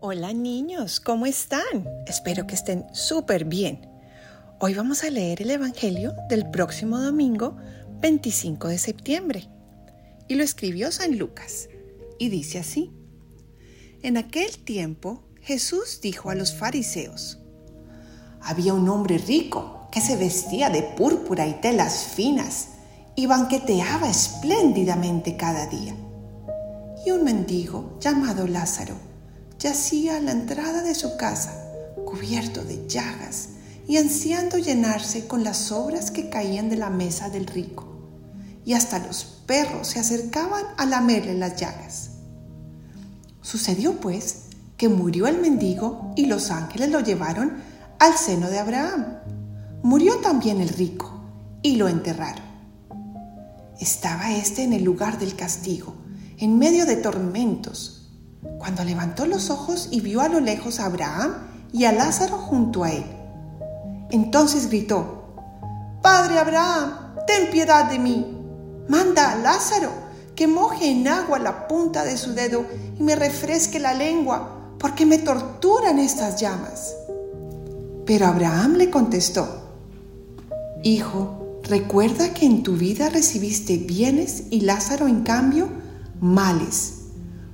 Hola niños, ¿cómo están? Espero que estén súper bien. Hoy vamos a leer el Evangelio del próximo domingo 25 de septiembre. Y lo escribió San Lucas. Y dice así. En aquel tiempo Jesús dijo a los fariseos, Había un hombre rico que se vestía de púrpura y telas finas y banqueteaba espléndidamente cada día. Y un mendigo llamado Lázaro yacía a la entrada de su casa, cubierto de llagas y ansiando llenarse con las sobras que caían de la mesa del rico. Y hasta los perros se acercaban a lamerle las llagas. Sucedió pues que murió el mendigo y los ángeles lo llevaron al seno de Abraham. Murió también el rico y lo enterraron. Estaba éste en el lugar del castigo, en medio de tormentos cuando levantó los ojos y vio a lo lejos a Abraham y a Lázaro junto a él. Entonces gritó, Padre Abraham, ten piedad de mí. Manda a Lázaro que moje en agua la punta de su dedo y me refresque la lengua, porque me torturan estas llamas. Pero Abraham le contestó, Hijo, recuerda que en tu vida recibiste bienes y Lázaro en cambio males.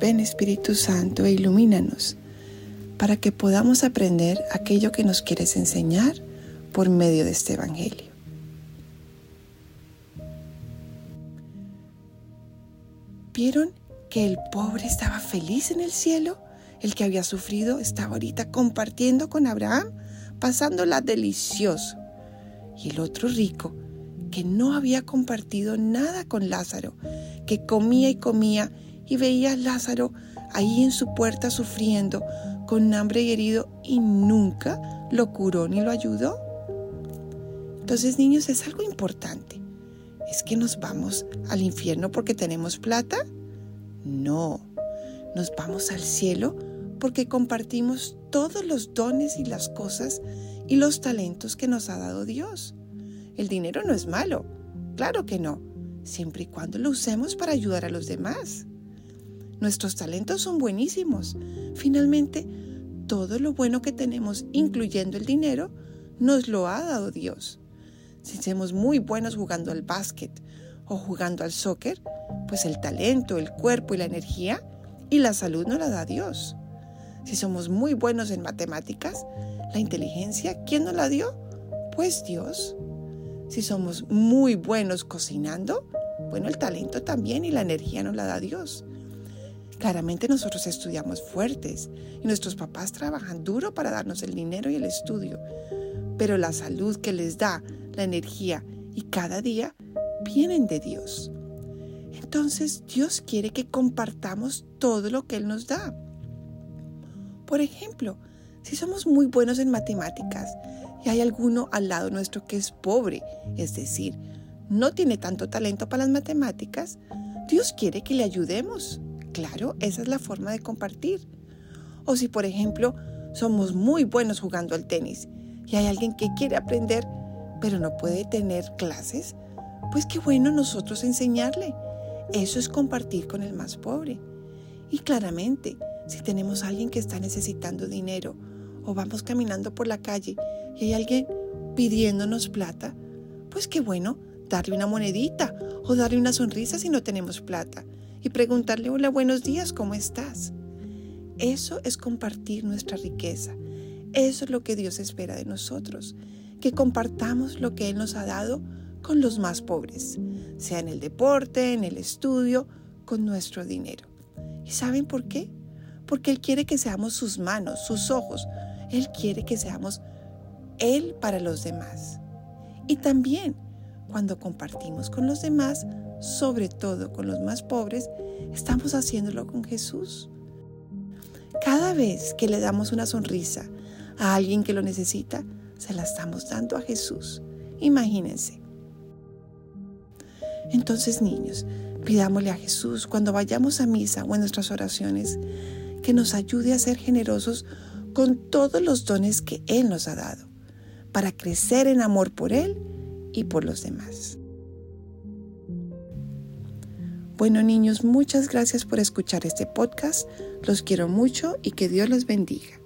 Ven Espíritu Santo e ilumínanos para que podamos aprender aquello que nos quieres enseñar por medio de este Evangelio. ¿Vieron que el pobre estaba feliz en el cielo? El que había sufrido estaba ahorita compartiendo con Abraham, pasándola delicioso. Y el otro rico, que no había compartido nada con Lázaro, que comía y comía y veía a Lázaro ahí en su puerta sufriendo, con hambre y herido, y nunca lo curó ni lo ayudó. Entonces, niños, es algo importante. ¿Es que nos vamos al infierno porque tenemos plata? No, nos vamos al cielo porque compartimos todos los dones y las cosas y los talentos que nos ha dado Dios. El dinero no es malo, claro que no, siempre y cuando lo usemos para ayudar a los demás. Nuestros talentos son buenísimos. Finalmente, todo lo bueno que tenemos, incluyendo el dinero, nos lo ha dado Dios. Si somos muy buenos jugando al básquet o jugando al soccer, pues el talento, el cuerpo y la energía y la salud nos la da Dios. Si somos muy buenos en matemáticas, la inteligencia, ¿quién nos la dio? Pues Dios. Si somos muy buenos cocinando, bueno, el talento también y la energía nos la da Dios. Claramente nosotros estudiamos fuertes y nuestros papás trabajan duro para darnos el dinero y el estudio, pero la salud que les da, la energía y cada día vienen de Dios. Entonces Dios quiere que compartamos todo lo que Él nos da. Por ejemplo, si somos muy buenos en matemáticas y hay alguno al lado nuestro que es pobre, es decir, no tiene tanto talento para las matemáticas, Dios quiere que le ayudemos. Claro, esa es la forma de compartir. O si, por ejemplo, somos muy buenos jugando al tenis y hay alguien que quiere aprender, pero no puede tener clases, pues qué bueno nosotros enseñarle. Eso es compartir con el más pobre. Y claramente, si tenemos a alguien que está necesitando dinero o vamos caminando por la calle y hay alguien pidiéndonos plata, pues qué bueno darle una monedita o darle una sonrisa si no tenemos plata y preguntarle, hola, buenos días, ¿cómo estás? Eso es compartir nuestra riqueza. Eso es lo que Dios espera de nosotros, que compartamos lo que Él nos ha dado con los más pobres, sea en el deporte, en el estudio, con nuestro dinero. ¿Y saben por qué? Porque Él quiere que seamos sus manos, sus ojos. Él quiere que seamos Él para los demás. Y también cuando compartimos con los demás, sobre todo con los más pobres, estamos haciéndolo con Jesús. Cada vez que le damos una sonrisa a alguien que lo necesita, se la estamos dando a Jesús. Imagínense. Entonces, niños, pidámosle a Jesús cuando vayamos a misa o en nuestras oraciones que nos ayude a ser generosos con todos los dones que Él nos ha dado, para crecer en amor por Él y por los demás. Bueno niños, muchas gracias por escuchar este podcast. Los quiero mucho y que Dios los bendiga.